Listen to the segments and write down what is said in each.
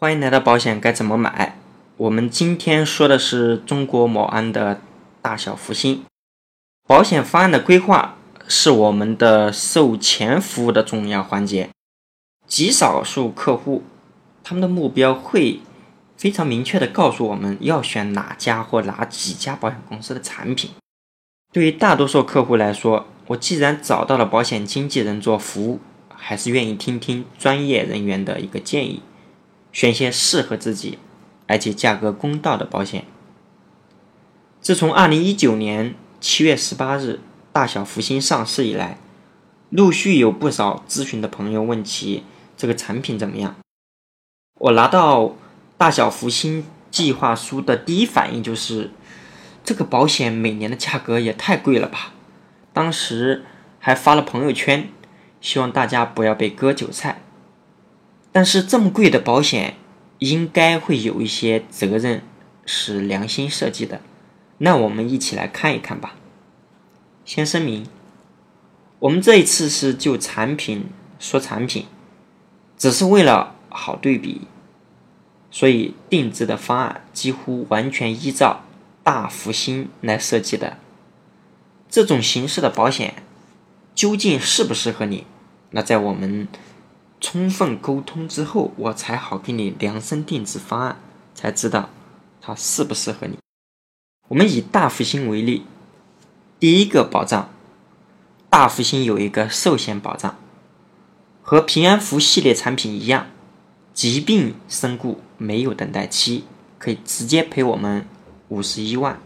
欢迎来到保险该怎么买？我们今天说的是中国某安的大小福星保险方案的规划，是我们的售前服务的重要环节。极少数客户，他们的目标会非常明确的告诉我们要选哪家或哪几家保险公司的产品。对于大多数客户来说，我既然找到了保险经纪人做服务，还是愿意听听专业人员的一个建议。选些适合自己，而且价格公道的保险。自从二零一九年七月十八日大小福星上市以来，陆续有不少咨询的朋友问起这个产品怎么样。我拿到大小福星计划书的第一反应就是，这个保险每年的价格也太贵了吧！当时还发了朋友圈，希望大家不要被割韭菜。但是这么贵的保险，应该会有一些责任是良心设计的，那我们一起来看一看吧。先声明，我们这一次是就产品说产品，只是为了好对比，所以定制的方案几乎完全依照大福星来设计的。这种形式的保险究竟适不适合你？那在我们。充分沟通之后，我才好给你量身定制方案，才知道它适不适合你。我们以大福星为例，第一个保障，大福星有一个寿险保障，和平安福系列产品一样，疾病身故没有等待期，可以直接赔我们五十一万，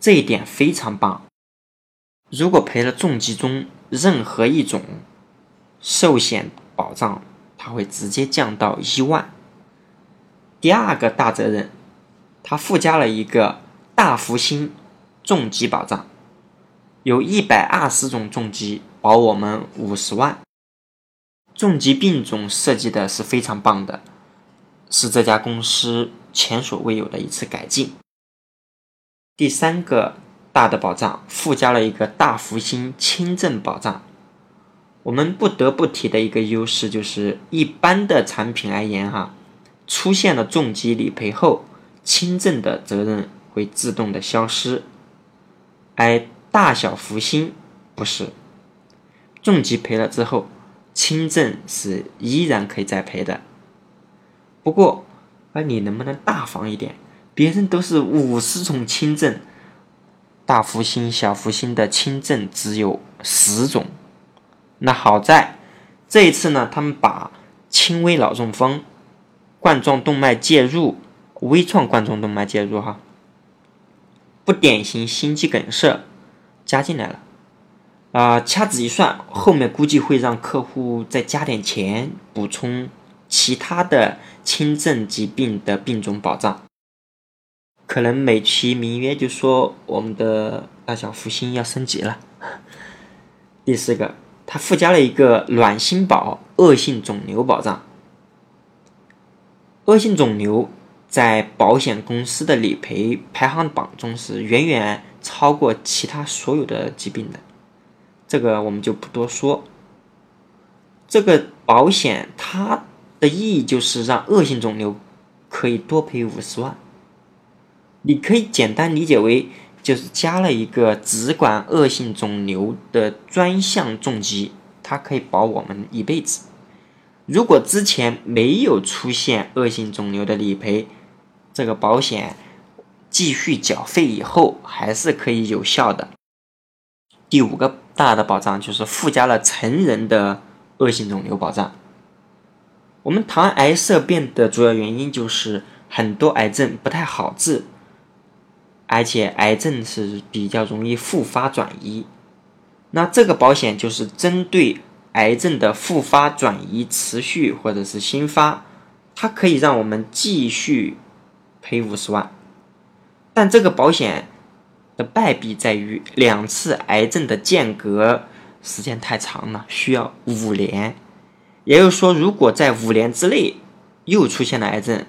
这一点非常棒。如果赔了重疾中任何一种，寿险。保障它会直接降到一万。第二个大责任，它附加了一个大福星重疾保障，有一百二十种重疾保我们五十万。重疾病种设计的是非常棒的，是这家公司前所未有的一次改进。第三个大的保障附加了一个大福星轻症保障。我们不得不提的一个优势就是，一般的产品而言，哈，出现了重疾理赔后，轻症的责任会自动的消失，而大小福星不是，重疾赔了之后，轻症是依然可以再赔的。不过，而你能不能大方一点？别人都是五十种轻症，大福星、小福星的轻症只有十种。那好在这一次呢，他们把轻微脑中风、冠状动脉介入、微创冠状动脉介入哈，不典型心肌梗塞加进来了。啊，掐指一算，后面估计会让客户再加点钱补充其他的轻症疾病的病种保障。可能美其名曰就说我们的大小福星要升级了。第四个。它附加了一个卵心保恶性肿瘤保障。恶性肿瘤在保险公司的理赔排行榜中是远远超过其他所有的疾病的，这个我们就不多说。这个保险它的意义就是让恶性肿瘤可以多赔五十万，你可以简单理解为。就是加了一个只管恶性肿瘤的专项重疾，它可以保我们一辈子。如果之前没有出现恶性肿瘤的理赔，这个保险继续缴费以后还是可以有效的。第五个大的保障就是附加了成人的恶性肿瘤保障。我们谈癌色变的主要原因就是很多癌症不太好治。而且癌症是比较容易复发转移，那这个保险就是针对癌症的复发转移、持续或者是新发，它可以让我们继续赔五十万。但这个保险的败笔在于两次癌症的间隔时间太长了，需要五年。也就是说，如果在五年之内又出现了癌症，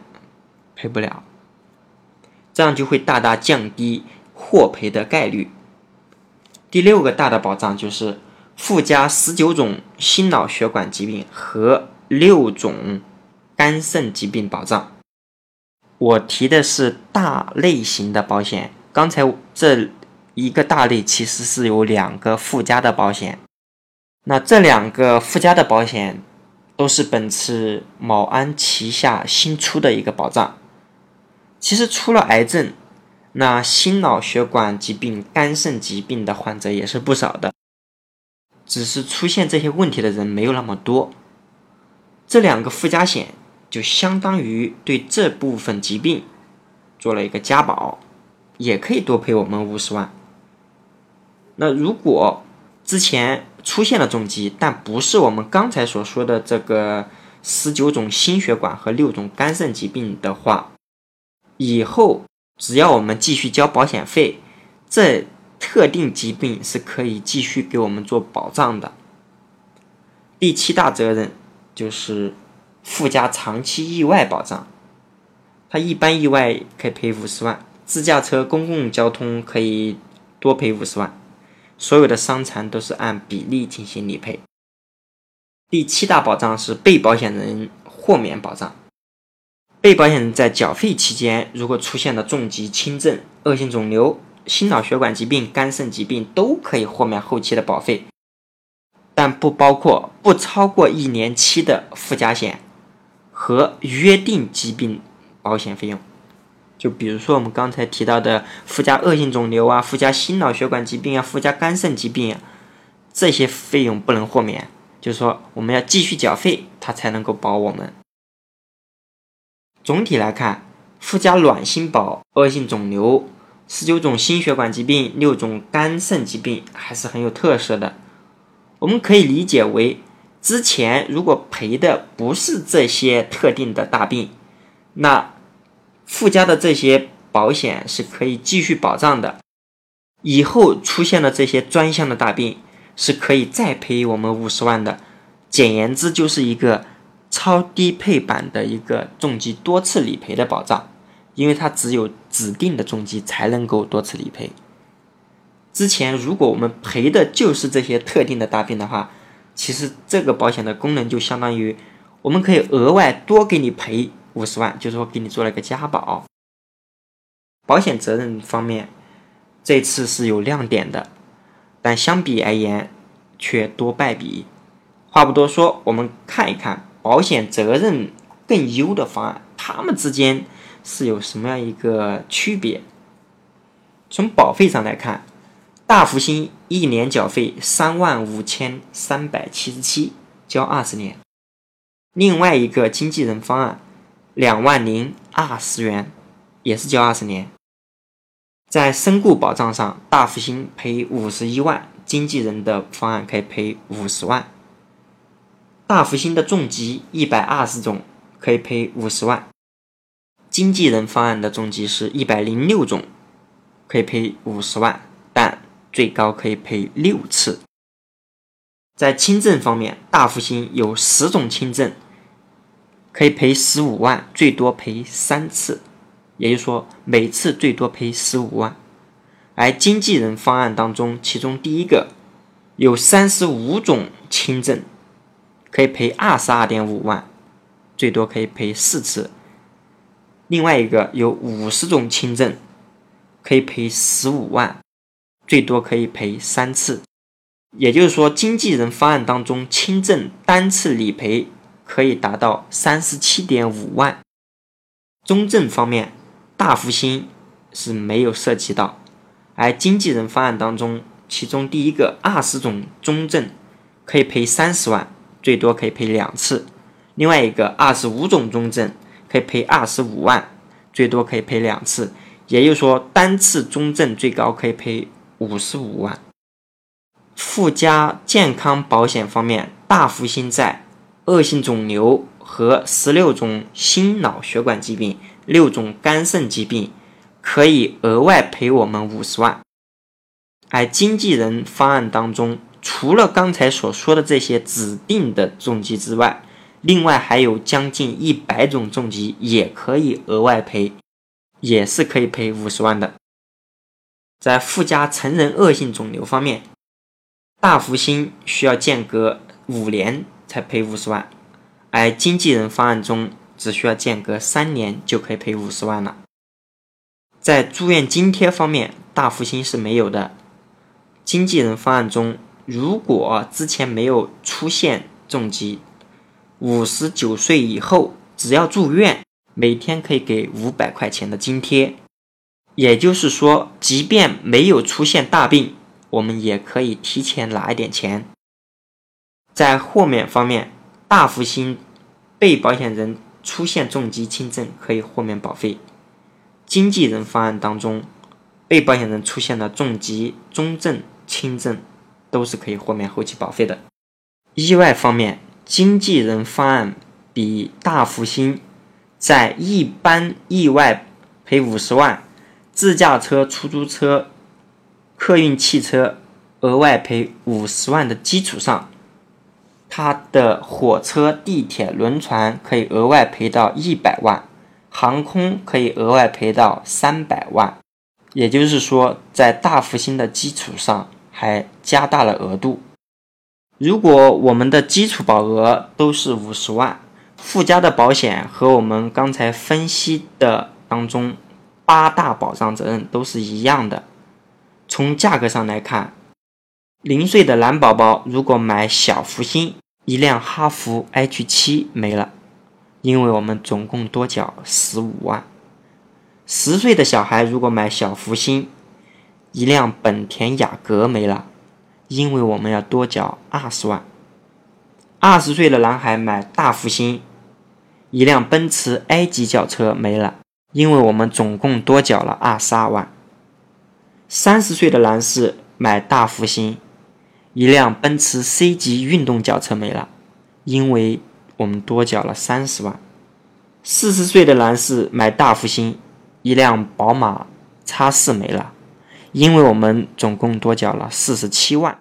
赔不了。这样就会大大降低获赔的概率。第六个大的保障就是附加十九种心脑血管疾病和六种肝肾疾病保障。我提的是大类型的保险，刚才这一个大类其实是有两个附加的保险。那这两个附加的保险都是本次某安旗下新出的一个保障。其实除了癌症，那心脑血管疾病、肝肾疾病的患者也是不少的，只是出现这些问题的人没有那么多。这两个附加险就相当于对这部分疾病做了一个加保，也可以多赔我们五十万。那如果之前出现了重疾，但不是我们刚才所说的这个十九种心血管和六种肝肾疾病的话，以后。只要我们继续交保险费，这特定疾病是可以继续给我们做保障的。第七大责任就是附加长期意外保障，它一般意外可以赔五十万，自驾车、公共交通可以多赔五十万，所有的伤残都是按比例进行理赔。第七大保障是被保险人豁免保障。被保险人在缴费期间，如果出现了重疾、轻症、恶性肿瘤、心脑血管疾病、肝肾疾病，都可以豁免后期的保费，但不包括不超过一年期的附加险和约定疾病保险费用。就比如说我们刚才提到的附加恶性肿瘤啊、附加心脑血管疾病啊、附加肝肾疾病啊，这些费用不能豁免，就是说我们要继续缴费，它才能够保我们。总体来看，附加卵心保、恶性肿瘤、十九种心血管疾病、六种肝肾疾病还是很有特色的。我们可以理解为，之前如果赔的不是这些特定的大病，那附加的这些保险是可以继续保障的。以后出现了这些专项的大病，是可以再赔我们五十万的。简言之，就是一个。超低配版的一个重疾多次理赔的保障，因为它只有指定的重疾才能够多次理赔。之前如果我们赔的就是这些特定的大病的话，其实这个保险的功能就相当于我们可以额外多给你赔五十万，就是说给你做了一个加保。保险责任方面，这次是有亮点的，但相比而言却多败笔。话不多说，我们看一看。保险责任更优的方案，它们之间是有什么样一个区别？从保费上来看，大福星一年缴费三万五千三百七十七，交二十年；另外一个经纪人方案两万零二十元，也是交二十年。在身故保障上，大福星赔五十一万，经纪人的方案可以赔五十万。大福星的重疾一百二十种，可以赔五十万；经纪人方案的重疾是一百零六种，可以赔五十万，但最高可以赔六次。在轻症方面，大福星有十种轻症，可以赔十五万，最多赔三次，也就是说每次最多赔十五万。而经纪人方案当中，其中第一个有三十五种轻症。可以赔二十二点五万，最多可以赔四次。另外一个有五十种轻症，可以赔十五万，最多可以赔三次。也就是说，经纪人方案当中轻症单次理赔可以达到三十七点五万。中症方面，大福星是没有涉及到，而经纪人方案当中，其中第一个二十种中症可以赔三十万。最多可以赔两次，另外一个二十五种中症可以赔二十五万，最多可以赔两次，也就是说单次中症最高可以赔五十五万。附加健康保险方面，大福星在恶性肿瘤和十六种心脑血管疾病、六种肝肾疾病可以额外赔我们五十万，而经纪人方案当中。除了刚才所说的这些指定的重疾之外，另外还有将近一百种重疾也可以额外赔，也是可以赔五十万的。在附加成人恶性肿瘤方面，大福星需要间隔五年才赔五十万，而经纪人方案中只需要间隔三年就可以赔五十万了。在住院津贴方面，大福星是没有的。经纪人方案中，如果之前没有出现重疾，五十九岁以后只要住院，每天可以给五百块钱的津贴。也就是说，即便没有出现大病，我们也可以提前拿一点钱。在豁免方面，大福星被保险人出现重疾轻症可以豁免保费。经纪人方案当中，被保险人出现了重疾、中症、轻症，都是可以豁免后期保费的。意外方面，经纪人方案比大福星在一般意外赔五十万，自驾车、出租车、客运汽车额外赔五十万的基础上，它的火车、地铁、轮船可以额外赔到一百万。航空可以额外赔到三百万，也就是说，在大福星的基础上还加大了额度。如果我们的基础保额都是五十万，附加的保险和我们刚才分析的当中八大保障责任都是一样的。从价格上来看，零岁的男宝宝如果买小福星，一辆哈弗 H 七没了。因为我们总共多缴十五万，十岁的小孩如果买小福星，一辆本田雅阁没了，因为我们要多缴二十万。二十岁的男孩买大福星，一辆奔驰 A 级轿车没了，因为我们总共多缴了二十二万。三十岁的男士买大福星，一辆奔驰 C 级运动轿车没了，因为。我们多缴了三十万。四十岁的男士买大复兴，一辆宝马叉四没了，因为我们总共多缴了四十七万。